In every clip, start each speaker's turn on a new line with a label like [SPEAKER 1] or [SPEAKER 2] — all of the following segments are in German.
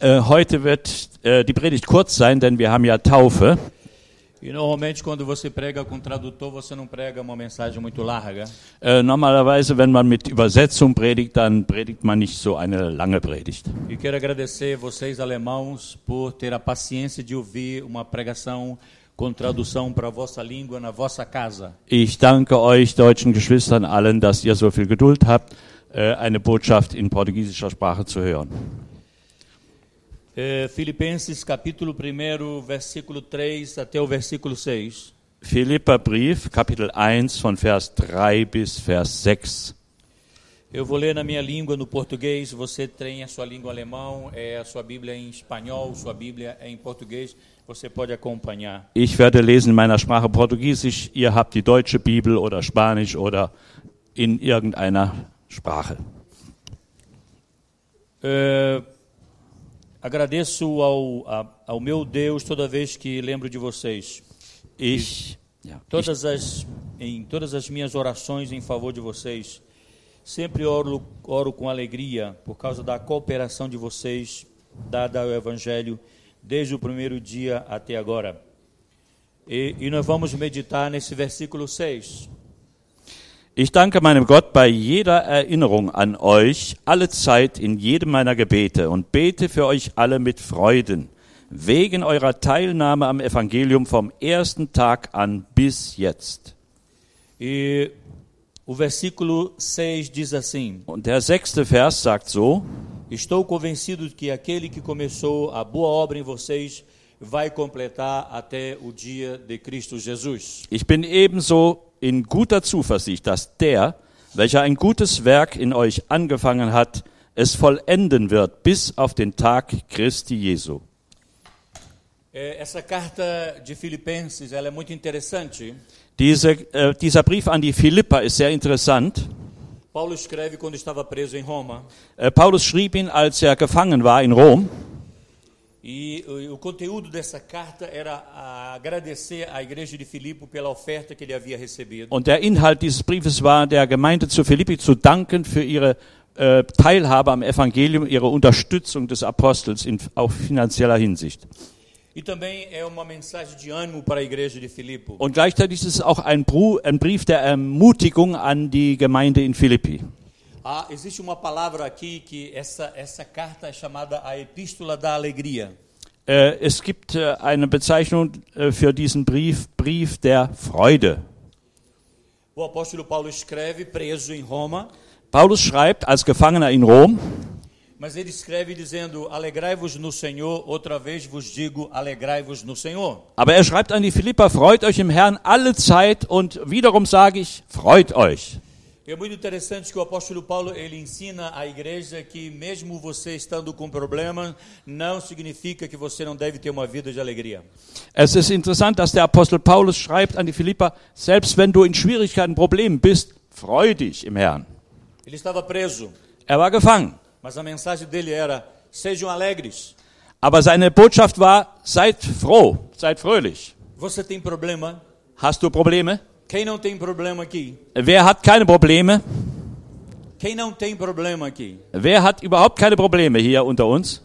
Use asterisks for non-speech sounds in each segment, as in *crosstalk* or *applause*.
[SPEAKER 1] Äh, heute wird äh, die Predigt kurz sein, denn wir haben ja Taufe.
[SPEAKER 2] E normalmente quando você prega com tradutor, você não prega uma mensagem muito larga.
[SPEAKER 1] Äh, normalerweise, wenn man mit Übersetzung predigt, dann predigt man nicht so eine lange Predigt.
[SPEAKER 2] E quero agradecer vocês alemãos por ter a paciência de ouvir uma pregação com tradução para vossa língua na vossa casa.
[SPEAKER 1] Ich danke euch deutschen Geschwistern allen, dass ihr so viel Geduld habt, eine Botschaft in portugiesischer Sprache zu hören.
[SPEAKER 2] É, Filipenses capítulo 1, versículo 3 até o versículo 6.
[SPEAKER 1] Philipperbrief, Kapitel 1 von Vers 3 bis Vers 6.
[SPEAKER 2] Eu vou ler na minha língua, no português. Você tem a sua língua alemão, é a sua Bíblia em espanhol, sua Bíblia é em português. Você pode acompanhar.
[SPEAKER 1] Ich werde lesen in meiner Sprache Portugiesisch, ihr habt die deutsche Bibel oder Spanisch oder in irgendeiner Sprache.
[SPEAKER 2] É, agradeço ao, a- ao meu Deus toda vez que lembro de vocês.
[SPEAKER 1] Ich,
[SPEAKER 2] Todas as, em todas as minhas orações em favor de vocês, sempre oro, oro com alegria por causa da cooperação de vocês dada ao Evangelho desde o primeiro dia até agora. E, e nós vamos meditar nesse versículo 6.
[SPEAKER 1] ich danke meinem Gott bei jeder Erinnerung an euch, alle Zeit in jedem meiner Gebete und bete für euch alle mit Freuden, wegen eurer Teilnahme am Evangelium vom ersten Tag an bis jetzt.
[SPEAKER 2] E o versículo 6 diz assim:
[SPEAKER 1] Und der sechste Vers sagt so,
[SPEAKER 2] Estou convencido que aquele que começou a boa obra em vocês vai completar até o dia de Cristo Jesus.
[SPEAKER 1] Ich bin ebenso in guter Zuversicht, dass der, welcher ein gutes Werk in euch angefangen hat, es vollenden wird bis auf den Tag Christi Jesu.
[SPEAKER 2] Essa carta de Filipenses ela é muito interessante.
[SPEAKER 1] Diese, äh, dieser Brief an die Philipper ist sehr interessant.
[SPEAKER 2] Paulo escreve quando estava preso em Roma
[SPEAKER 1] Äh, Paulus schrieb ihn, als er gefangen war in Rom.
[SPEAKER 2] E o, o conteúdo dessa carta era agradecer à igreja de Filipe pela oferta que ele havia recebido.
[SPEAKER 1] Und der Inhalt dieses Briefes war, der Gemeinde zu Philippi zu danken für ihre äh, Teilhabe am Evangelium, ihre Unterstützung des Apostels in auch finanzieller Hinsicht.
[SPEAKER 2] E também é uma mensagem de ânimo para a igreja de Filipe.
[SPEAKER 1] Und gleichzeitig ist es auch ein, Bru ein Brief der Ermutigung an die Gemeinde in Philippi.
[SPEAKER 2] Ah, existe uma palavra aqui que essa, essa carta é chamada a Epístola da Alegria.
[SPEAKER 1] Äh, es gibt äh, eine Bezeichnung äh, für diesen Brief, Brief der Freude.
[SPEAKER 2] O apóstolo Paulo escreve preso em Roma,
[SPEAKER 1] Paulus schreibt als Gefangener in Rom,
[SPEAKER 2] mas ele escreve dizendo: Alegrai-vos no Senhor, outra vez vos digo, alegrai-vos no Senhor.
[SPEAKER 1] aber er schreibt an die Philipper, freut euch im Herrn alle Zeit und wiederum sage ich, freut euch.
[SPEAKER 2] É muito interessante que o apóstolo Paulo ele ensina à igreja que mesmo você estando com problemas, não significa que você não deve ter uma vida de alegria.
[SPEAKER 1] Es ist interessant, dass der Apostel Paulus schreibt an die Philipper, selbst wenn du in Schwierigkeiten, Problemen bist, freu dich im Herrn.
[SPEAKER 2] Ele estava preso,
[SPEAKER 1] Er war gefangen,
[SPEAKER 2] mas a mensagem dele era: sejam alegres.
[SPEAKER 1] aber seine Botschaft war, seid froh, seid fröhlich.
[SPEAKER 2] Você tem problema?
[SPEAKER 1] Hast du Probleme?
[SPEAKER 2] Quem não tem problema aqui?
[SPEAKER 1] Wer hat keine Probleme?
[SPEAKER 2] Quem não tem problema aqui?
[SPEAKER 1] Wer hat überhaupt keine Probleme hier unter uns?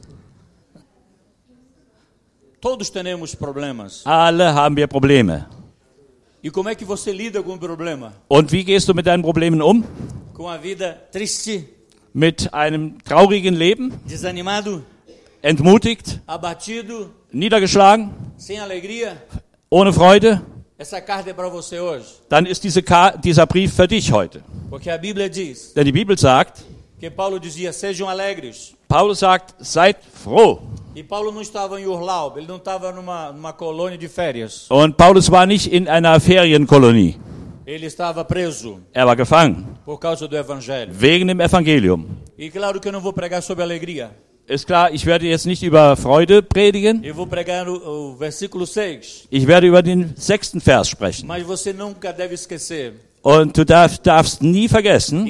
[SPEAKER 2] Todos temos problemas.
[SPEAKER 1] Alle haben wir Probleme.
[SPEAKER 2] E como é que você lida com o problema?
[SPEAKER 1] Und wie gehst du mit deinen Problemen um?
[SPEAKER 2] Com a vida triste,
[SPEAKER 1] Mit einem traurigen Leben,
[SPEAKER 2] desanimado,
[SPEAKER 1] entmutigt,
[SPEAKER 2] abatido,
[SPEAKER 1] niedergeschlagen,
[SPEAKER 2] sem alegria?
[SPEAKER 1] ohne Freude?
[SPEAKER 2] Essa carta é para você hoje,
[SPEAKER 1] Dann ist diese dieser Brief für dich heute.
[SPEAKER 2] porque a Bíblia diz
[SPEAKER 1] Denn die Bibel sagt,
[SPEAKER 2] Paulo dizia: sejam alegres.
[SPEAKER 1] Paulus sagt, seid froh.
[SPEAKER 2] E Paulo não estava em Urlaub, ele não estava numa, numa colônia de férias.
[SPEAKER 1] Und Paulus war nicht in einer Ferienkolonie.
[SPEAKER 2] Ele estava preso
[SPEAKER 1] Er war gefangen,
[SPEAKER 2] por causa do Evangelho.
[SPEAKER 1] wegen dem Evangelium.
[SPEAKER 2] E claro que eu não vou pregar sobre alegria.
[SPEAKER 1] Ist klar, ich werde jetzt nicht über Freude predigen.
[SPEAKER 2] Eu vou pregar o, o versículo 6.
[SPEAKER 1] Ich werde über den sechsten Vers sprechen. Und du darf, darfst nie vergessen,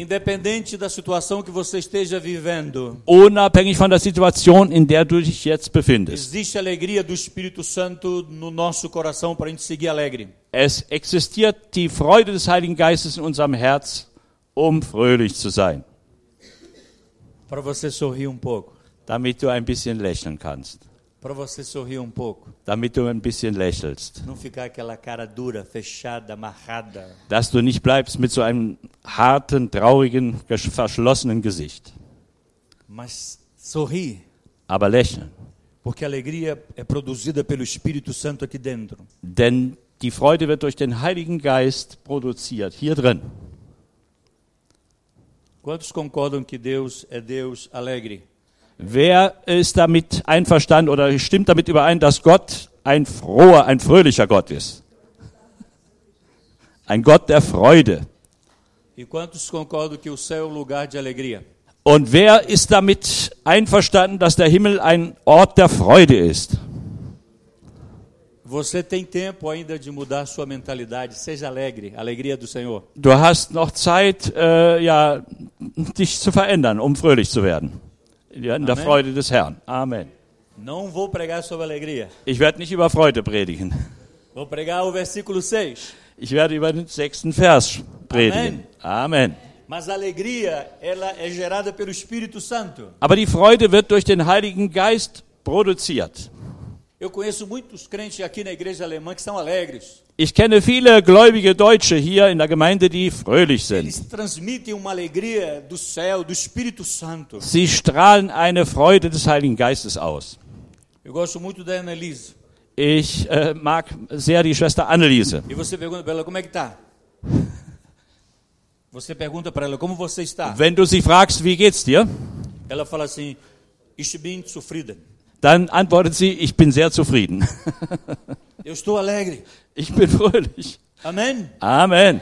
[SPEAKER 2] vivendo,
[SPEAKER 1] unabhängig von der Situation, in der du dich jetzt befindest. Es existiert die Freude des Heiligen Geistes in unserem Herz, um fröhlich zu sein.
[SPEAKER 2] Para você sorrir um pouco.
[SPEAKER 1] Damit du ein bisschen lächeln kannst.
[SPEAKER 2] Para você sorrir um pouco.
[SPEAKER 1] Damit du ein bisschen lächelst.
[SPEAKER 2] Não ficar aquela cara dura, fechada, amarrada.
[SPEAKER 1] Dass du nicht bleibst mit so einem harten, traurigen, verschlossenen Gesicht.
[SPEAKER 2] Mas sorrir.
[SPEAKER 1] Aber lächeln.
[SPEAKER 2] Porque a alegria é produzida pelo Espírito Santo aqui dentro.
[SPEAKER 1] Denn die Freude wird durch den Heiligen Geist produziert, hier drin.
[SPEAKER 2] Quantos concordam que Deus é Deus alegre?
[SPEAKER 1] Wer ist damit einverstanden oder stimmt damit überein, dass Gott ein froher, ein fröhlicher Gott ist? Ein Gott der Freude.
[SPEAKER 2] E?
[SPEAKER 1] Und wer ist damit einverstanden, dass der Himmel ein Ort der Freude ist?
[SPEAKER 2] Você tem tempo ainda de mudar sua mentalidade. Seja alegre, a alegria do Senhor.
[SPEAKER 1] Du hast noch Zeit, äh, ja, dich zu verändern, um fröhlich zu werden. Ja, in der
[SPEAKER 2] Amen.
[SPEAKER 1] Freude des Herrn. Amen.
[SPEAKER 2] Não vou pregar sobre alegria.
[SPEAKER 1] Ich werde nicht über Freude predigen.
[SPEAKER 2] Vou pregar o versículo 6.
[SPEAKER 1] Ich werde über den sechsten Vers predigen. Amen.
[SPEAKER 2] Mas a alegria, ela é gerada pelo Espírito Santo.
[SPEAKER 1] Aber die Freude wird durch den Heiligen Geist produziert. Ich kenne viele gläubige Deutsche hier in der Gemeinde, die fröhlich sind. Sie strahlen eine Freude des Heiligen Geistes aus. Ich äh, mag sehr die Schwester Anneliese.
[SPEAKER 2] E você pergunta para ela como é que tá? *laughs* Você pergunta para ela como você está?
[SPEAKER 1] Wenn du sie fragst, wie geht's dir?
[SPEAKER 2] Ela fala assim: Ich bin zufrieden.
[SPEAKER 1] Dann antwortet sie, ich bin sehr zufrieden. *laughs*
[SPEAKER 2] Eu estou alegre.
[SPEAKER 1] Ich bin fröhlich.
[SPEAKER 2] Amém?
[SPEAKER 1] Amen.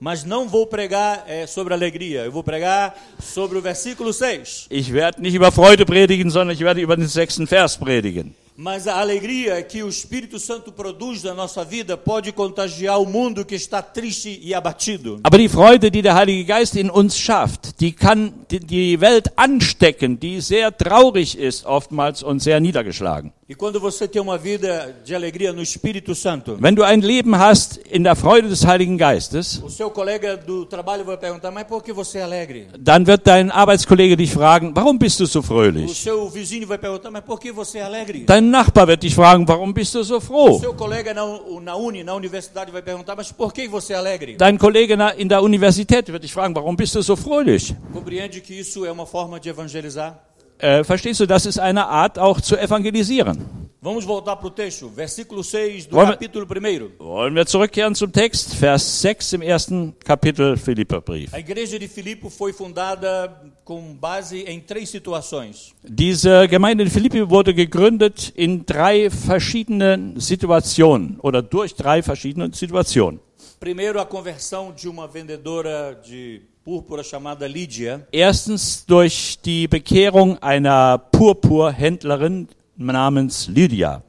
[SPEAKER 2] Mas não vou pregar eh, sobre alegria. Eu vou pregar sobre o versículo 6.
[SPEAKER 1] Ich werde nicht über Freude predigen, sondern ich werde über den sechsten Vers predigen.
[SPEAKER 2] Mas a alegria que o Espírito Santo produz na nossa vida pode contagiar o mundo que está triste e abatido.
[SPEAKER 1] Aber die Freude, die der Heilige Geist in uns schafft, die kann die- Welt anstecken, die sehr traurig ist oftmals und sehr niedergeschlagen.
[SPEAKER 2] E quando você tem uma vida de alegria no Espírito Santo,
[SPEAKER 1] Wenn du ein Leben hast in der Freude des Heiligen Geistes,
[SPEAKER 2] o seu colega do trabalho vai perguntar: Mas por que você é alegre?
[SPEAKER 1] dann wird dein Arbeitskollege dich fragen, warum bist du so
[SPEAKER 2] O
[SPEAKER 1] fröhlich?
[SPEAKER 2] seu vizinho vai perguntar: Mas por que você é alegre?
[SPEAKER 1] Dein Nachbar wird dich fragen, warum bist du so froh?
[SPEAKER 2] seu colega na, na uni, na universidade, vai perguntar: Mas por que você é alegre?
[SPEAKER 1] Dein Kollege na- in der Universität wird dich fragen, warum bist du so fröhlich?
[SPEAKER 2] Compreende que isso é uma forma de evangelizar?
[SPEAKER 1] Äh, verstehst du, das ist eine Art auch zu evangelisieren.
[SPEAKER 2] Vamos voltar para o texto, versículo 6 do
[SPEAKER 1] Vamos-
[SPEAKER 2] capítulo 1.
[SPEAKER 1] Wollen wir zurückkehren zum Text, Vers 6 im ersten Kapitel Philipperbrief.
[SPEAKER 2] A igreja de Filipe foi fundada com base em três situações.
[SPEAKER 1] Diese Gemeinde in Philippi wurde gegründet in drei verschiedenen Situationen oder durch drei verschiedene Situationen.
[SPEAKER 2] Primeiro, a conversão de uma vendedora de púrpura chamada Lídia.
[SPEAKER 1] Erstens durch die Bekehrung einer Purpurhändlerin namens Lydia.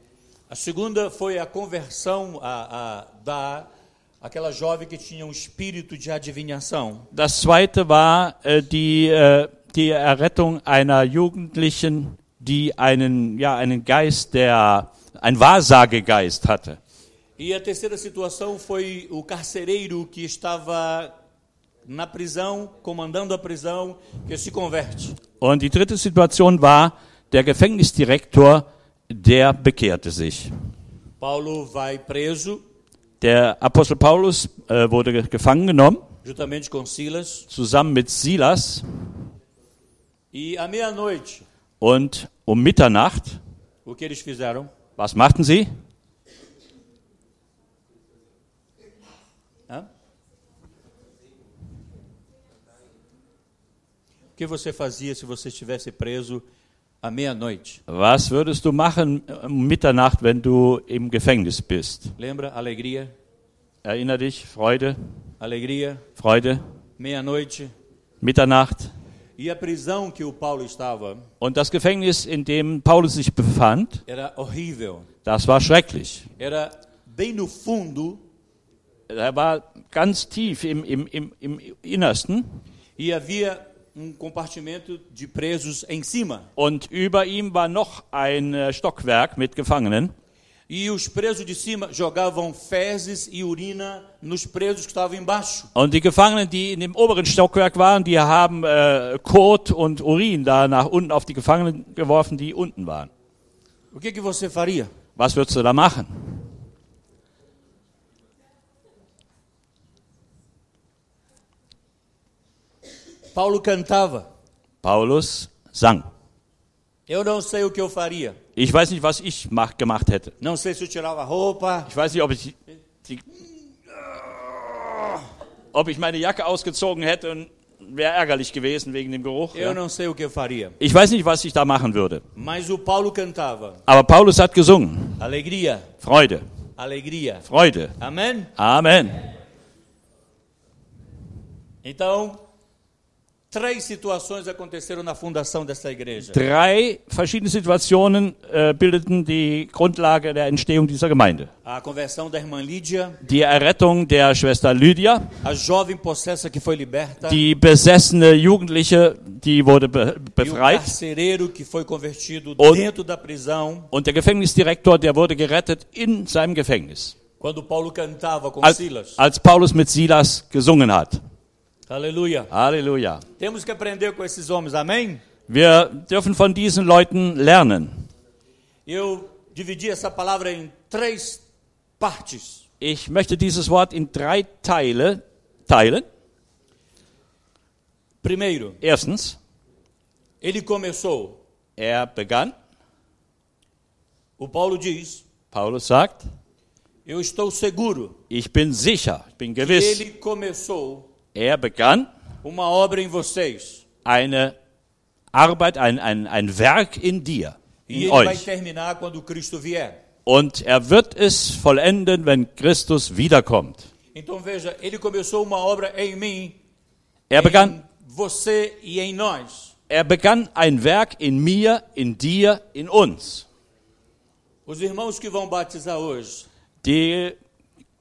[SPEAKER 2] A segunda foi a conversão a, a, da aquela jovem que tinha um espírito de adivinhação.
[SPEAKER 1] Das zweite war äh, die, äh, die Errettung einer Jugendlichen, die einen, ja, einen Geist, der, ein Wahrsagegeist hatte.
[SPEAKER 2] E a terceira situação foi o carcereiro que estava na prisão, comandando a prisão, que se converte.
[SPEAKER 1] Und die dritte Situation war der Gefängnisdirektor, der bekehrte sich.
[SPEAKER 2] Paulo vai preso,
[SPEAKER 1] Der Apostel Paulus äh, wurde ge- gefangen genommen,
[SPEAKER 2] juntamente com Silas,
[SPEAKER 1] zusammen mit Silas.
[SPEAKER 2] e à meia-noite,
[SPEAKER 1] Und um Mitternacht,
[SPEAKER 2] o que eles fizeram?
[SPEAKER 1] was machten sie?
[SPEAKER 2] Hã? O que você fazia se você estivesse preso à meia-noite?
[SPEAKER 1] Was würdest du machen um Mitternacht, wenn du im Gefängnis bist?
[SPEAKER 2] Lembra? Alegria,
[SPEAKER 1] Erinner dich, Freude,
[SPEAKER 2] alegria,
[SPEAKER 1] Freude,
[SPEAKER 2] meia-noite.
[SPEAKER 1] Mitternacht.
[SPEAKER 2] E a prisão que o Paulo estava
[SPEAKER 1] Und das Gefängnis, in dem Paulus sich befand,
[SPEAKER 2] era horrível.
[SPEAKER 1] das war schrecklich.
[SPEAKER 2] Era bem no fundo
[SPEAKER 1] Er war ganz tief im, im, im, im Innersten
[SPEAKER 2] e havia um compartimento de presos em cima.
[SPEAKER 1] und über ihm war noch ein äh, Stockwerk mit Gefangenen.
[SPEAKER 2] E os presos de cima jogavam fezes e urina nos presos que estavam embaixo.
[SPEAKER 1] Und die Gefangenen, die in dem oberen Stockwerk waren, die haben äh, Kot und Urin da nach unten auf die Gefangenen geworfen, die unten waren.
[SPEAKER 2] O que, que você faria?
[SPEAKER 1] Was würdest du da machen?
[SPEAKER 2] Paulo cantava.
[SPEAKER 1] Paulus sang.
[SPEAKER 2] Eu não sei o que eu faria.
[SPEAKER 1] Ich weiß nicht, was ich mach, gemacht hätte.
[SPEAKER 2] Não sei se eu tirava a roupa,
[SPEAKER 1] Ich weiß nicht, ob ich, die, ob ich meine Jacke ausgezogen hätte und wäre ärgerlich gewesen wegen dem Geruch.
[SPEAKER 2] eu
[SPEAKER 1] Ja.
[SPEAKER 2] não sei o que eu faria.
[SPEAKER 1] Ich weiß nicht, was ich da machen würde.
[SPEAKER 2] Mas o Paulo cantava.
[SPEAKER 1] Aber Paulus hat gesungen.
[SPEAKER 2] Alegria,
[SPEAKER 1] Freude,
[SPEAKER 2] alegria.
[SPEAKER 1] Freude.
[SPEAKER 2] Amém?
[SPEAKER 1] Amen.
[SPEAKER 2] Então, três situações aconteceram na fundação dessa igreja.
[SPEAKER 1] Drei verschiedene Situationen äh, bildeten die Grundlage der Entstehung dieser Gemeinde.
[SPEAKER 2] A conversão da irmã Lídia,
[SPEAKER 1] Die Errettung der Schwester Lydia,
[SPEAKER 2] a jovem possessa que foi liberta,
[SPEAKER 1] die besessene Jugendliche, die wurde be
[SPEAKER 2] e o
[SPEAKER 1] befreit.
[SPEAKER 2] carcereiro que foi convertido
[SPEAKER 1] Und-
[SPEAKER 2] dentro da prisão.
[SPEAKER 1] Und der Gefängnisdirektor, der wurde gerettet in seinem Gefängnis.
[SPEAKER 2] Quando Paulo cantava com
[SPEAKER 1] Als,
[SPEAKER 2] Silas.
[SPEAKER 1] als Paulus mit Silas gesungen hat.
[SPEAKER 2] Aleluia.
[SPEAKER 1] Halleluja.
[SPEAKER 2] Temos que aprender com esses homens, amém?
[SPEAKER 1] Wir dürfen von diesen Leuten lernen.
[SPEAKER 2] Eu dividi essa palavra em três partes.
[SPEAKER 1] Ich möchte dieses Wort in drei Teile teilen.
[SPEAKER 2] Primeiro,
[SPEAKER 1] Erstens,
[SPEAKER 2] ele começou.
[SPEAKER 1] er begann,
[SPEAKER 2] O Paulo diz:
[SPEAKER 1] Paulus sagt,
[SPEAKER 2] Eu estou seguro
[SPEAKER 1] ich bin sicher, ich bin gewiss,
[SPEAKER 2] ele começou
[SPEAKER 1] er begann
[SPEAKER 2] uma obra em vocês.
[SPEAKER 1] eine Arbeit, ein, ein, ein Werk in dir,
[SPEAKER 2] E
[SPEAKER 1] in
[SPEAKER 2] vai
[SPEAKER 1] euch. Und er wird es vollenden, wenn Christus wiederkommt.
[SPEAKER 2] Então veja, mim,
[SPEAKER 1] Er begann,
[SPEAKER 2] e
[SPEAKER 1] er begann ein Werk in mir, in dir, in uns.
[SPEAKER 2] Os irmãos que vão batizar hoje,
[SPEAKER 1] Die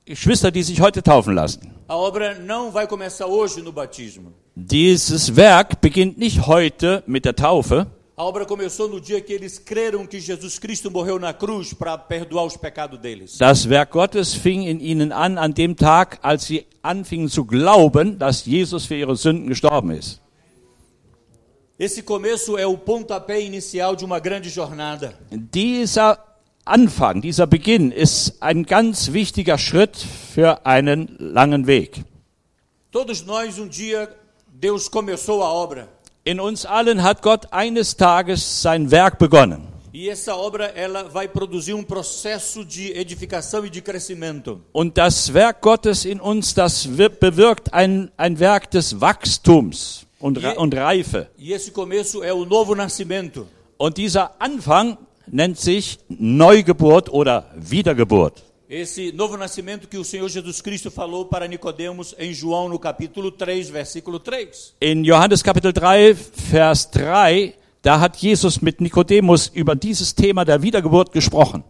[SPEAKER 1] Geschwister, die sich heute taufen lassen.
[SPEAKER 2] a obra não vai começar hoje no batismo.
[SPEAKER 1] Dieses Werk beginnt nicht heute mit der Taufe.
[SPEAKER 2] A obra começou no dia que eles creram que Jesus Cristo morreu na cruz para perdoar os pecados deles.
[SPEAKER 1] Das Werk Gottes fing in ihnen an an dem Tag, als sie anfingen zu glauben, dass Jesus für ihre Sünden gestorben ist.
[SPEAKER 2] Esse começo é o pontapé inicial de uma grande jornada.
[SPEAKER 1] Dieser Anfang, dieser Beginn ist ein ganz wichtiger Schritt für einen langen Weg.
[SPEAKER 2] Todos nós, um dia, Deus começou a obra.
[SPEAKER 1] In uns allen hat Gott eines Tages sein Werk begonnen.
[SPEAKER 2] E essa obra ela vai produzir um processo de edificação e de crescimento.
[SPEAKER 1] Und das Werk Gottes in uns, das wir- bewirkt ein, ein Werk des Wachstums und, Re- und Reife.
[SPEAKER 2] E esse começo é o novo nascimento.
[SPEAKER 1] Und dieser Anfang nennt sich Neugeburt oder Wiedergeburt.
[SPEAKER 2] Esse novo nascimento que o Senhor Jesus Cristo falou para Nicodemos em João no capítulo 3, versículo 3.
[SPEAKER 1] In Johannes Kapitel 3, Vers 3, da hat Jesus mit Nikodemus über dieses Thema der Wiedergeburt gesprochen.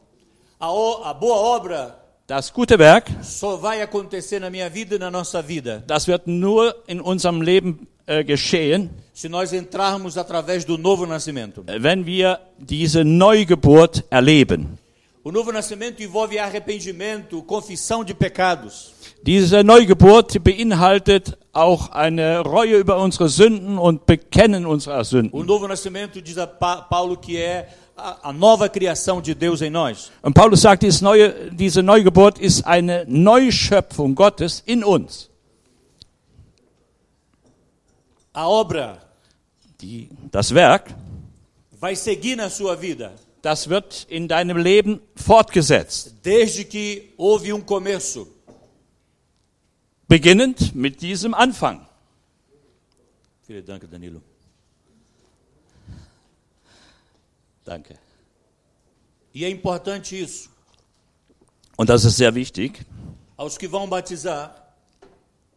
[SPEAKER 2] A, a boa obra
[SPEAKER 1] Das gute Werk,
[SPEAKER 2] só vai acontecer na minha vida e na nossa vida
[SPEAKER 1] das wird nur in unserem Leben äh, geschehen,
[SPEAKER 2] se nós entrarmos através do novo nascimento.
[SPEAKER 1] wenn wir diese Neugeburt erleben.
[SPEAKER 2] O novo nascimento envolve arrependimento, confissão de pecados.
[SPEAKER 1] Diese Neugeburt beinhaltet auch eine Reue über unsere Sünden und Bekennen unserer
[SPEAKER 2] O
[SPEAKER 1] Sünden.
[SPEAKER 2] novo nascimento, diz Paulo, que é a, nova criação de Deus em nós.
[SPEAKER 1] Und Paulus sagt, dieses neue, diese Neugeburt ist eine Neuschöpfung Gottes in uns.
[SPEAKER 2] A obra
[SPEAKER 1] Die, das Werk,
[SPEAKER 2] vai seguir na sua vida,
[SPEAKER 1] das wird in deinem Leben fortgesetzt.
[SPEAKER 2] desde que houve um começo.
[SPEAKER 1] Beginnend mit diesem Anfang.
[SPEAKER 2] Filho, danke, Danilo.
[SPEAKER 1] Danke.
[SPEAKER 2] E é importante isso.
[SPEAKER 1] Und das ist sehr wichtig,
[SPEAKER 2] Aos que vão batizar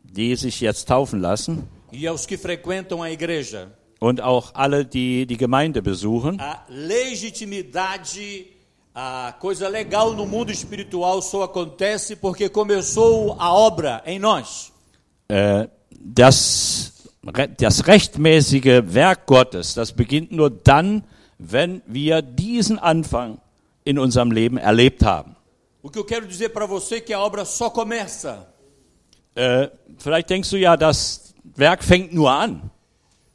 [SPEAKER 1] die sich jetzt taufen lassen
[SPEAKER 2] e aos que frequentam a igreja,
[SPEAKER 1] und auch alle, die die Gemeinde besuchen.
[SPEAKER 2] a legitimidade, a coisa legal no mundo espiritual só acontece porque começou a obra em nós.
[SPEAKER 1] Äh, das, das rechtmäßige Werk Gottes, das beginnt nur dann, wenn wir diesen Anfang in unserem Leben erlebt haben.
[SPEAKER 2] O que eu quero dizer para você que a obra só começa
[SPEAKER 1] Äh, vielleicht denkst du ja, das Werk fängt nur an,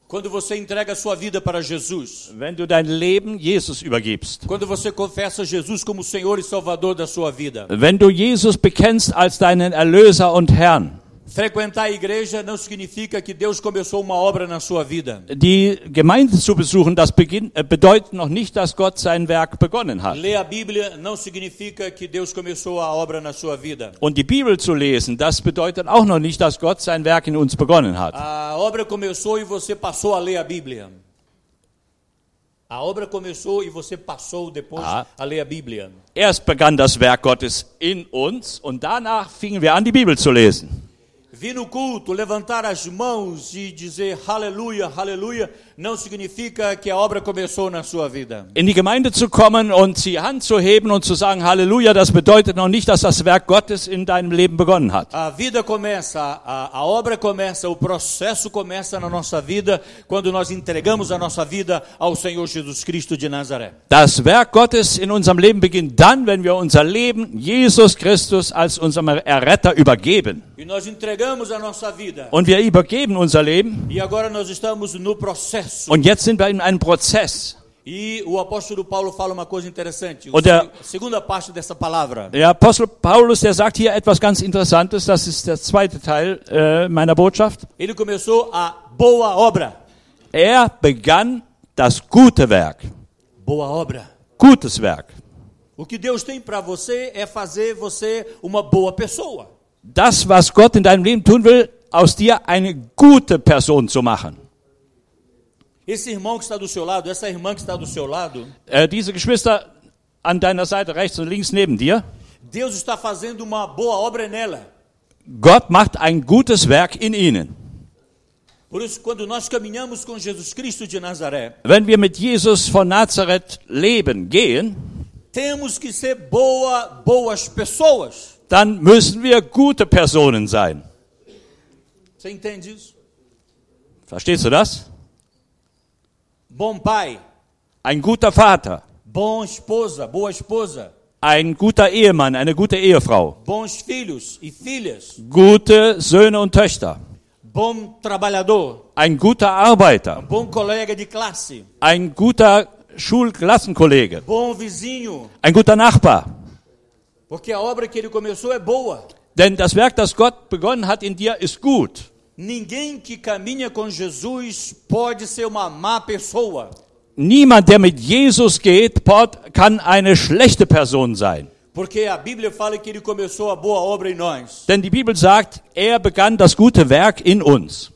[SPEAKER 2] quando você entrega sua vida para Jesus.
[SPEAKER 1] wenn du dein Leben Jesus übergibst.
[SPEAKER 2] Quando você confessa Jesus como Senhor e Salvador da sua vida.
[SPEAKER 1] Wenn du Jesus bekennst als deinen Erlöser und Herrn.
[SPEAKER 2] Frequentar a igreja não significa que Deus começou uma obra na sua vida.
[SPEAKER 1] Die Gemeinde zu besuchen, das äh, bedeutet noch nicht, dass Gott sein Werk begonnen hat.
[SPEAKER 2] Ler a Bíblia não significa que Deus começou a obra na sua vida.
[SPEAKER 1] Und die Bibel zu lesen, das bedeutet auch noch nicht, dass Gott sein Werk in uns begonnen hat.
[SPEAKER 2] A obra começou e você passou a ler a Bíblia. A obra começou e você passou depois
[SPEAKER 1] Ah.
[SPEAKER 2] a ler a Bíblia.
[SPEAKER 1] Erst begann das Werk Gottes in uns und danach fingen wir an, die Bibel zu lesen.
[SPEAKER 2] Vir no culto, levantar as mãos e dizer aleluia, aleluia,
[SPEAKER 1] In die Gemeinde zu kommen und die Hand zu heben und zu sagen Halleluja, das bedeutet noch nicht, dass das Werk Gottes in deinem Leben begonnen hat.
[SPEAKER 2] A vida começa, a, a obra começa, o processo começa na nossa vida quando nós entregamos a nossa vida ao Senhor Jesus Cristo de Nazaré.
[SPEAKER 1] Das Werk Gottes in unserem Leben beginnt dann, wenn wir unser Leben Jesus Christus als unserem Erretter übergeben.
[SPEAKER 2] E.
[SPEAKER 1] Und wir übergeben unser Leben
[SPEAKER 2] E agora nós estamos no processo.
[SPEAKER 1] Und jetzt sind wir in einem Prozess.
[SPEAKER 2] E o apóstolo Paulo fala uma coisa interessante.
[SPEAKER 1] Und der-
[SPEAKER 2] segunda parte dessa palavra.
[SPEAKER 1] Der Apostel Paulus, der sagt hier etwas ganz Interessantes, das ist der zweite Teil äh, meiner Botschaft.
[SPEAKER 2] Ele começou a boa obra.
[SPEAKER 1] Er begann das gute Werk,
[SPEAKER 2] Boa obra.
[SPEAKER 1] gutes Werk.
[SPEAKER 2] O que Deus tem para você é fazer você uma boa pessoa.
[SPEAKER 1] Das, was Gott in deinem Leben tun will, aus dir eine gute Person zu machen.
[SPEAKER 2] Esse irmão que está do seu lado, essa irmã que está do seu lado,
[SPEAKER 1] Äh, diese Geschwister an deiner Seite rechts und links neben dir,
[SPEAKER 2] Deus está fazendo uma boa obra nela.
[SPEAKER 1] Gott macht ein gutes Werk in ihnen.
[SPEAKER 2] Por isso, quando nós caminhamos com Jesus Cristo de Nazaré,
[SPEAKER 1] Wenn wir mit Jesus von Nazareth leben, gehen,
[SPEAKER 2] temos que ser boa, boas pessoas.
[SPEAKER 1] dann müssen wir gute Personen sein.
[SPEAKER 2] Você entende isso?
[SPEAKER 1] Verstehst du das?
[SPEAKER 2] Bom pai,
[SPEAKER 1] Ein guter Vater,
[SPEAKER 2] bom esposa, boa esposa,
[SPEAKER 1] ein guter Ehemann, eine gute Ehefrau,
[SPEAKER 2] bons filhos e filhas,
[SPEAKER 1] gute Söhne und Töchter,
[SPEAKER 2] bom trabalhador,
[SPEAKER 1] ein guter Arbeiter,
[SPEAKER 2] bom colega de classe,
[SPEAKER 1] ein guter Schulklassenkollege,
[SPEAKER 2] bom vizinho,
[SPEAKER 1] ein guter Nachbar.
[SPEAKER 2] porque a obra que ele começou é boa.
[SPEAKER 1] Denn das Werk, das Gott begonnen hat in dir, ist gut.
[SPEAKER 2] Ninguém que caminha com Jesus pode ser uma má pessoa.
[SPEAKER 1] Niemand, der mit Jesus geht, kann eine schlechte Person sein.
[SPEAKER 2] Porque a Bíblia fala que ele começou a boa obra em nós.
[SPEAKER 1] Denn die Bibel sagt, er begann das gute Werk in uns.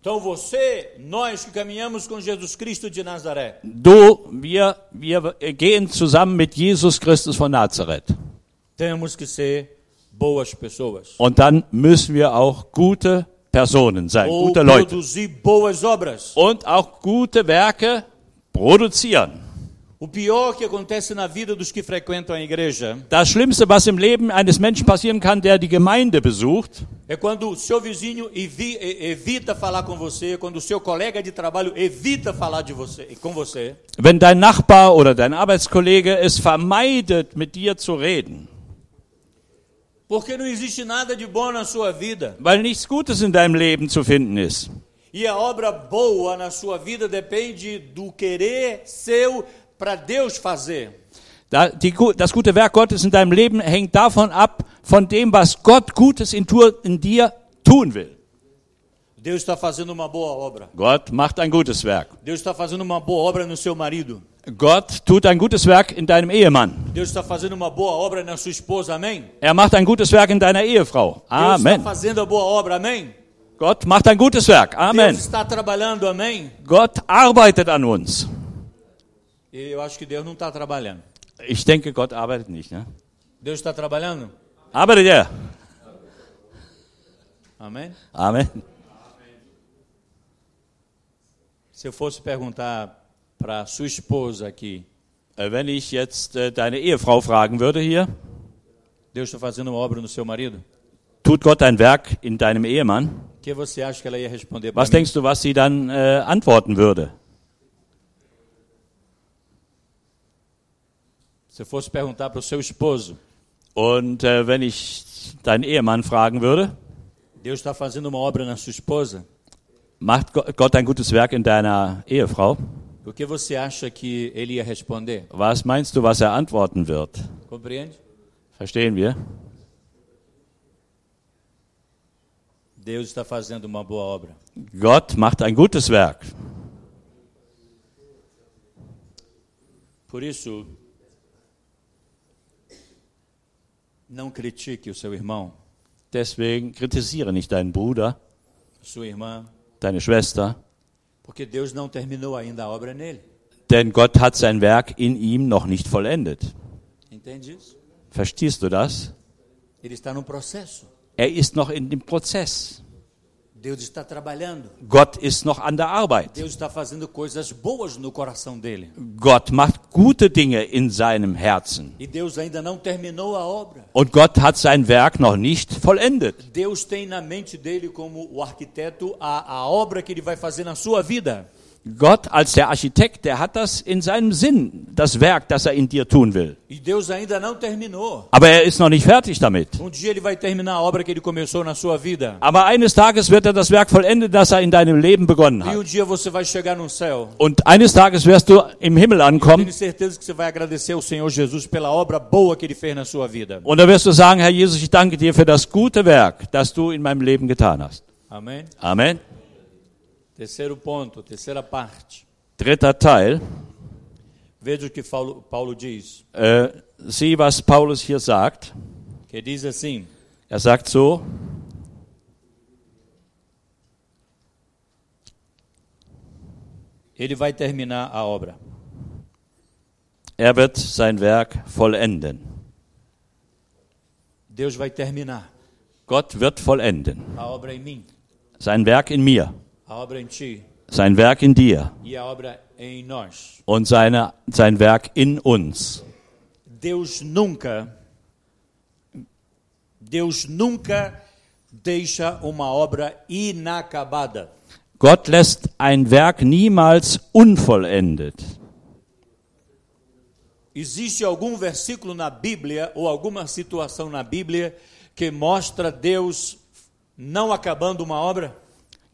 [SPEAKER 2] Então você, nós que caminhamos com Jesus Cristo de Nazaré,
[SPEAKER 1] Du, wir, wir gehen zusammen mit Jesus Christus von Nazareth.
[SPEAKER 2] temos que ser.
[SPEAKER 1] Und dann müssen wir auch gute Personen sein,
[SPEAKER 2] Ou
[SPEAKER 1] gute Leute. Und auch gute Werke produzieren. Das Schlimmste, was im Leben eines Menschen passieren kann, der die Gemeinde besucht,
[SPEAKER 2] é quando o seu vizinho e- evita falar com você, quando o seu colega de trabalho evita falar de você, com você,
[SPEAKER 1] wenn dein Nachbar oder dein Arbeitskollege es vermeidet, mit dir zu reden,
[SPEAKER 2] porque não existe nada de bom na sua vida.
[SPEAKER 1] weil nichts Gutes in deinem Leben zu finden ist.
[SPEAKER 2] E a obra boa na sua vida depende do querer seu para Deus fazer.
[SPEAKER 1] Das gute Werk Gottes in deinem Leben hängt davon ab, von dem, was Gott Gutes in dir tun will.
[SPEAKER 2] Deus está fazendo uma boa obra.
[SPEAKER 1] Gott macht ein gutes Werk.
[SPEAKER 2] Deus está fazendo uma boa obra no seu marido.
[SPEAKER 1] Gott tut ein gutes Werk in deinem Ehemann.
[SPEAKER 2] Deus está fazendo uma boa obra na sua esposa. Amém?
[SPEAKER 1] Er macht ein gutes Werk in deiner Ehefrau.
[SPEAKER 2] Deus está
[SPEAKER 1] Amen.
[SPEAKER 2] fazendo a boa obra. Amém?
[SPEAKER 1] Gott macht ein gutes Werk. Amen.
[SPEAKER 2] Deus está trabalhando. Amém?
[SPEAKER 1] Gott arbeitet an uns.
[SPEAKER 2] Eu acho que Deus não está trabalhando.
[SPEAKER 1] Ich denke, Gott arbeitet nicht. Ne?
[SPEAKER 2] Deus está trabalhando?
[SPEAKER 1] Arbeitet er?
[SPEAKER 2] Amém?
[SPEAKER 1] Amen.
[SPEAKER 2] Se eu fosse perguntar para sua esposa aqui,
[SPEAKER 1] Äh, Wenn ich jetzt äh, deine Ehefrau fragen würde hier,
[SPEAKER 2] Deus está fazendo uma obra no seu marido?
[SPEAKER 1] tut Gott ein Werk in deinem Ehemann? Was denkst du, was sie dann äh, antworten würde?
[SPEAKER 2] Se fosse perguntar para o seu esposo,
[SPEAKER 1] Und äh, wenn ich deinen Ehemann fragen würde,
[SPEAKER 2] Deus está fazendo uma obra na sua esposa,
[SPEAKER 1] macht Go- Gott ein gutes Werk in deiner Ehefrau?
[SPEAKER 2] O que você acha que ele ia responder?
[SPEAKER 1] Was meinst du, was er antworten wird?
[SPEAKER 2] Compreende?
[SPEAKER 1] Verstehen wir?
[SPEAKER 2] Deus está fazendo uma boa obra.
[SPEAKER 1] Gott macht ein gutes Werk.
[SPEAKER 2] Por isso, não critique o seu irmão,
[SPEAKER 1] Deswegen kritisiere nicht deinen Bruder,
[SPEAKER 2] sua irmã,
[SPEAKER 1] deine Schwester,
[SPEAKER 2] porque Deus não terminou ainda a obra nele.
[SPEAKER 1] denn Gott hat sein Werk in ihm noch nicht vollendet.
[SPEAKER 2] Entende isso?
[SPEAKER 1] Verstehst du das? Er ist noch in dem Prozess.
[SPEAKER 2] Deus está trabalhando.
[SPEAKER 1] Gott ist noch an der Arbeit.
[SPEAKER 2] Deus está fazendo coisas boas no coração dele.
[SPEAKER 1] Gott macht gute Dinge in seinem Herzen.
[SPEAKER 2] E Deus ainda não terminou a obra.
[SPEAKER 1] Und Gott hat sein Werk noch nicht vollendet.
[SPEAKER 2] Deus tem na mente dele, como o arquiteto, a, a obra que ele vai fazer na sua vida.
[SPEAKER 1] Gott als der Architekt, der hat das in seinem Sinn, das Werk, das er in dir tun will.
[SPEAKER 2] E.
[SPEAKER 1] Aber er ist noch nicht fertig damit. Aber eines Tages wird er das Werk vollendet, das er in deinem Leben begonnen
[SPEAKER 2] E
[SPEAKER 1] hat. Und eines Tages wirst du im Himmel ankommen und da wirst du sagen, Herr Jesus, ich danke dir für das gute Werk, das du in meinem Leben getan hast.
[SPEAKER 2] Amém?
[SPEAKER 1] Amen.
[SPEAKER 2] Terceiro ponto, terceira parte.
[SPEAKER 1] Dritter Teil.
[SPEAKER 2] Veja o que Paulo, Paulo diz.
[SPEAKER 1] Äh, sieh, was Paulus hier sagt.
[SPEAKER 2] Que diz assim:
[SPEAKER 1] Er sagt so,
[SPEAKER 2] Ele vai terminar a obra.
[SPEAKER 1] er wird sein Werk vollenden.
[SPEAKER 2] Deus vai terminar
[SPEAKER 1] Gott wird vollenden.
[SPEAKER 2] a obra em mim,
[SPEAKER 1] Sein Werk in mir, sein Werk in dir und seine, sein Werk in uns.
[SPEAKER 2] Deus nunca, Deus nunca deixa uma obra inacabada.
[SPEAKER 1] Gott lässt ein Werk niemals unvollendet.
[SPEAKER 2] Existe algum versículo na Bíblia ou alguma situação na Bíblia que mostra Deus não acabando uma obra?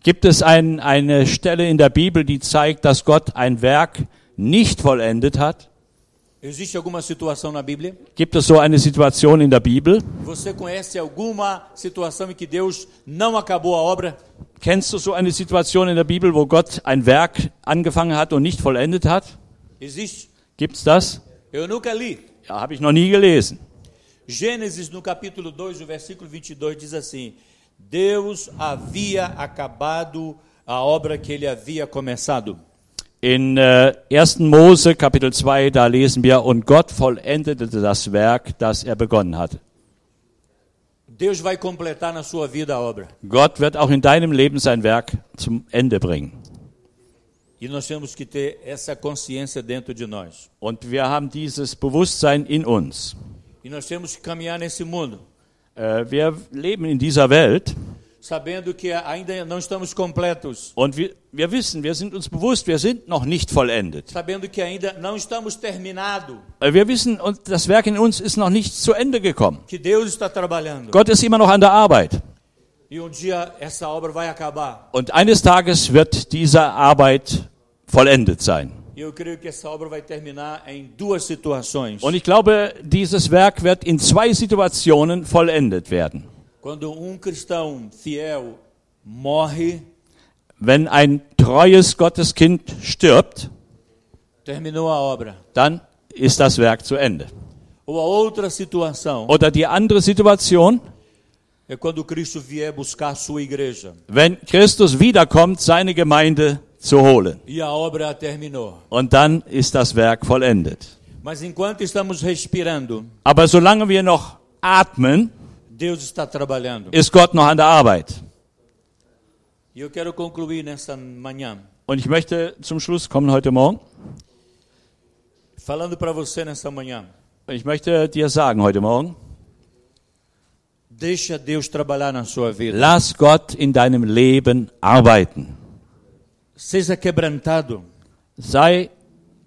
[SPEAKER 1] Gibt es ein, eine Stelle in der Bibel, die zeigt, dass Gott ein Werk nicht vollendet hat?
[SPEAKER 2] Existe alguma situação na Bíblia?
[SPEAKER 1] Gibt es so eine Situation in der Bibel?
[SPEAKER 2] Você conhece alguma situação em que Deus não acabou a obra?
[SPEAKER 1] Kennst du so eine Situation in der Bibel, wo Gott ein Werk angefangen hat und nicht vollendet hat?
[SPEAKER 2] Existe.
[SPEAKER 1] Gibt's das?
[SPEAKER 2] Eu nunca li.
[SPEAKER 1] Ja, habe ich noch nie gelesen.
[SPEAKER 2] Gênesis, no capítulo 2, o versículo 22, diz assim: Deus havia acabado a obra que ele havia começado.
[SPEAKER 1] In äh, 1. Mose Kapitel 2, da lesen wir, und Gott vollendete das Werk, das er begonnen hatte.
[SPEAKER 2] Deus vai completar na sua vida a obra.
[SPEAKER 1] Gott wird auch in deinem Leben sein Werk zum Ende bringen.
[SPEAKER 2] E nós temos que ter essa consciência dentro de nós.
[SPEAKER 1] Und wir haben dieses Bewusstsein in uns.
[SPEAKER 2] E nós temos que caminhar nesse mundo,
[SPEAKER 1] wir leben in dieser Welt
[SPEAKER 2] sabendo que ainda não estamos completos,
[SPEAKER 1] und wir, wir wissen, wir sind uns bewusst, wir sind noch nicht vollendet.
[SPEAKER 2] sabendo que ainda não estamos terminados,
[SPEAKER 1] Äh, Wir wissen, und das Werk in uns ist noch nicht zu Ende gekommen.
[SPEAKER 2] que Deus está trabalhando.
[SPEAKER 1] Gott ist immer noch an der Arbeit.
[SPEAKER 2] E um dia essa obra vai acabar.
[SPEAKER 1] Und eines Tages wird diese Arbeit vollendet sein.
[SPEAKER 2] E.
[SPEAKER 1] Und ich glaube, dieses Werk wird in zwei Situationen vollendet werden. Wenn ein treues Gotteskind stirbt, dann ist das Werk zu Ende. Oder die andere Situation, wenn Christus wiederkommt, seine Gemeinde zu holen.
[SPEAKER 2] e.
[SPEAKER 1] Und dann ist das Werk vollendet. Aber solange wir noch atmen, ist Gott noch an der Arbeit.
[SPEAKER 2] E
[SPEAKER 1] Und ich möchte zum Schluss kommen heute Morgen. Ich möchte dir sagen heute Morgen, lass Gott in deinem Leben arbeiten.
[SPEAKER 2] Seja quebrantado.
[SPEAKER 1] Sei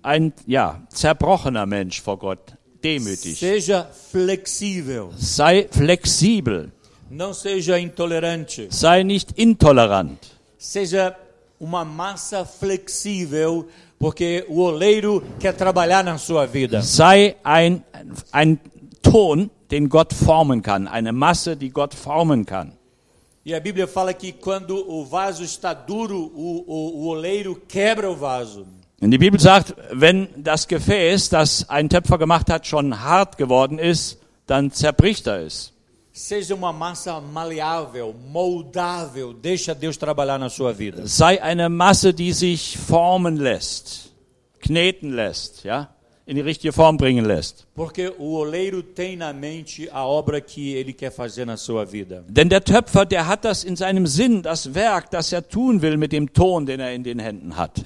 [SPEAKER 1] ein ja, zerbrochener Mensch vor Gott. demütig.
[SPEAKER 2] Seja flexível.
[SPEAKER 1] Sei flexibel.
[SPEAKER 2] Não seja intolerante.
[SPEAKER 1] Sei nicht intolerant.
[SPEAKER 2] Seja uma massa flexível, porque o oleiro quer trabalhar na sua vida.
[SPEAKER 1] Sei ein, ein Ton, den Gott formen kann. Eine Masse, die Gott formen kann.
[SPEAKER 2] E a Bíblia fala que quando o vaso está duro, o, o, o oleiro quebra o vaso.
[SPEAKER 1] Und die Bibel sagt, wenn das Gefäß, das ein Töpfer gemacht hat, schon hart geworden ist, dann zerbricht er es.
[SPEAKER 2] Seja uma massa maleável, moldável. Deixa Deus trabalhar na sua vida.
[SPEAKER 1] Sei eine Masse, die sich formen lässt, kneten lässt, ja, in die richtige Form bringen lässt.
[SPEAKER 2] Porque o oleiro tem na mente a obra que ele quer fazer na sua vida.
[SPEAKER 1] Denn der Töpfer, der hat das in seinem Sinn, das Werk, das er tun will mit dem Ton, den er in den Händen hat.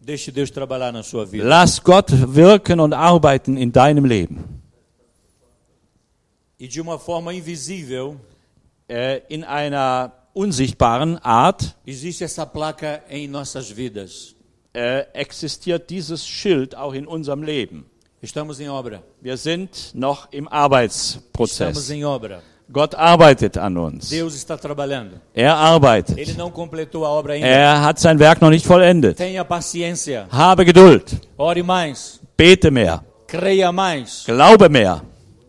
[SPEAKER 2] Deixe Deus trabalhar na sua vida.
[SPEAKER 1] Lass Gott wirken und arbeiten in deinem Leben.
[SPEAKER 2] E de uma forma invisível,
[SPEAKER 1] Äh, in einer unsichtbaren Art
[SPEAKER 2] existe essa placa em nossas vidas.
[SPEAKER 1] Äh, existiert dieses Schild auch in unserem Leben.
[SPEAKER 2] Estamos em obra.
[SPEAKER 1] Wir sind noch im
[SPEAKER 2] Estamos
[SPEAKER 1] Arbeitsprozess.
[SPEAKER 2] em obra.
[SPEAKER 1] Gott arbeitet an uns.
[SPEAKER 2] Deus está trabalhando.
[SPEAKER 1] Er arbeitet.
[SPEAKER 2] Ele não completou a obra ainda.
[SPEAKER 1] Er hat sein Werk noch nicht vollendet.
[SPEAKER 2] Tenha paciência.
[SPEAKER 1] Habe Geduld.
[SPEAKER 2] Ore mais.
[SPEAKER 1] Bete mehr.
[SPEAKER 2] Creia mais.
[SPEAKER 1] Glaube mehr.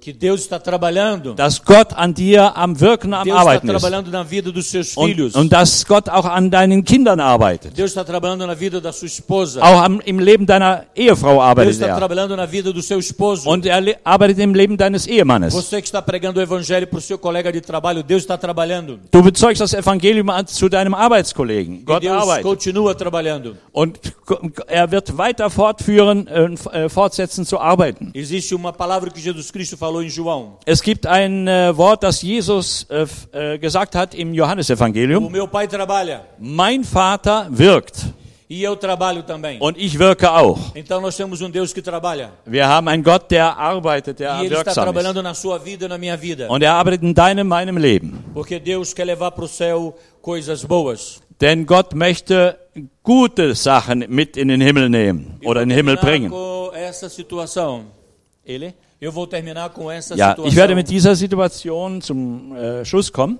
[SPEAKER 2] Que Deus está trabalhando.
[SPEAKER 1] Dass Gott an dir am Wirken, am
[SPEAKER 2] Deus está
[SPEAKER 1] Arbeiten ist.
[SPEAKER 2] trabalhando na vida dos seus
[SPEAKER 1] Und,
[SPEAKER 2] filhos.
[SPEAKER 1] und dass Gott auch an deinen Kindern arbeitet.
[SPEAKER 2] Deus está trabalhando na vida da sua esposa.
[SPEAKER 1] Auch am, im Leben deiner Ehefrau
[SPEAKER 2] Deus
[SPEAKER 1] arbeitet
[SPEAKER 2] está
[SPEAKER 1] er.
[SPEAKER 2] trabalhando na vida do seu esposo.
[SPEAKER 1] Und er arbeitet im Leben deines Ehemannes.
[SPEAKER 2] Você que está pregando o evangelho para o seu colega de trabalho, Deus está trabalhando.
[SPEAKER 1] Du bezeugst das Evangelium an- zu deinem Arbeitskollegen.
[SPEAKER 2] E
[SPEAKER 1] Gott
[SPEAKER 2] Deus
[SPEAKER 1] arbeitet.
[SPEAKER 2] continua trabalhando.
[SPEAKER 1] Und er wird weiter fortführen, äh, äh, fortsetzen zu arbeiten.
[SPEAKER 2] Existe uma palavra que Jesus Cristo falou em João.
[SPEAKER 1] Es gibt ein äh, Wort, das Jesus äh, äh, gesagt hat im
[SPEAKER 2] O
[SPEAKER 1] Johannesevangelium.
[SPEAKER 2] meu pai trabalha
[SPEAKER 1] Mein Vater wirkt
[SPEAKER 2] e eu trabalho também.
[SPEAKER 1] und ich wirke auch.
[SPEAKER 2] Então nós temos um Deus que trabalha.
[SPEAKER 1] Wir haben einen Gott, der arbeitet, der
[SPEAKER 2] E ele está
[SPEAKER 1] wirksam ist.
[SPEAKER 2] trabalhando na sua vida na minha vida.
[SPEAKER 1] Und er arbeitet in deinem, meinem Leben.
[SPEAKER 2] Porque Deus quer levar para o céu coisas boas.
[SPEAKER 1] Denn Gott möchte gute Sachen mit in den Himmel nehmen
[SPEAKER 2] E
[SPEAKER 1] oder in den Himmel bringen.
[SPEAKER 2] essa situação. Ele?
[SPEAKER 1] Ja, ich werde mit dieser Situation zum äh, Schluss kommen.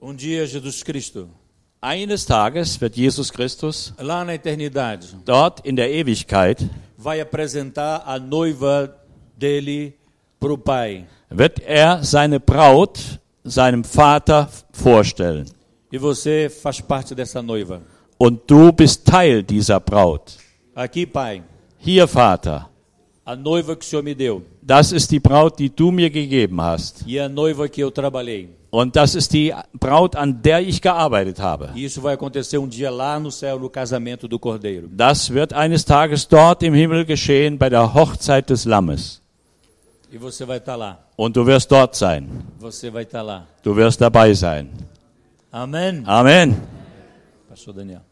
[SPEAKER 2] Um dia Jesus Cristo,
[SPEAKER 1] Eines Tages wird Jesus Christus
[SPEAKER 2] lá na eternidade,
[SPEAKER 1] dort in der Ewigkeit,
[SPEAKER 2] vai apresentar a noiva dele para o Pai.
[SPEAKER 1] wird er seine Braut seinem Vater vorstellen.
[SPEAKER 2] E você faz parte dessa noiva.
[SPEAKER 1] Und du bist Teil dieser Braut.
[SPEAKER 2] Aqui, Pai,
[SPEAKER 1] Hier, Vater,
[SPEAKER 2] a noiva que o Senhor me deu
[SPEAKER 1] das ist die Braut, die du mir gegeben hast.
[SPEAKER 2] e a noiva que eu trabalhei.
[SPEAKER 1] Und das ist die Braut, an der ich gearbeitet habe.
[SPEAKER 2] E isso vai acontecer um dia lá no céu, no casamento do Cordeiro.
[SPEAKER 1] Das wird eines Tages dort im Himmel geschehen bei der Hochzeit des Lammes.
[SPEAKER 2] E você vai estar lá.
[SPEAKER 1] Und du wirst dort sein.
[SPEAKER 2] Você vai estar lá.
[SPEAKER 1] Du wirst dabei sein.
[SPEAKER 2] Amém?
[SPEAKER 1] Amen.
[SPEAKER 2] Pastor Daniel.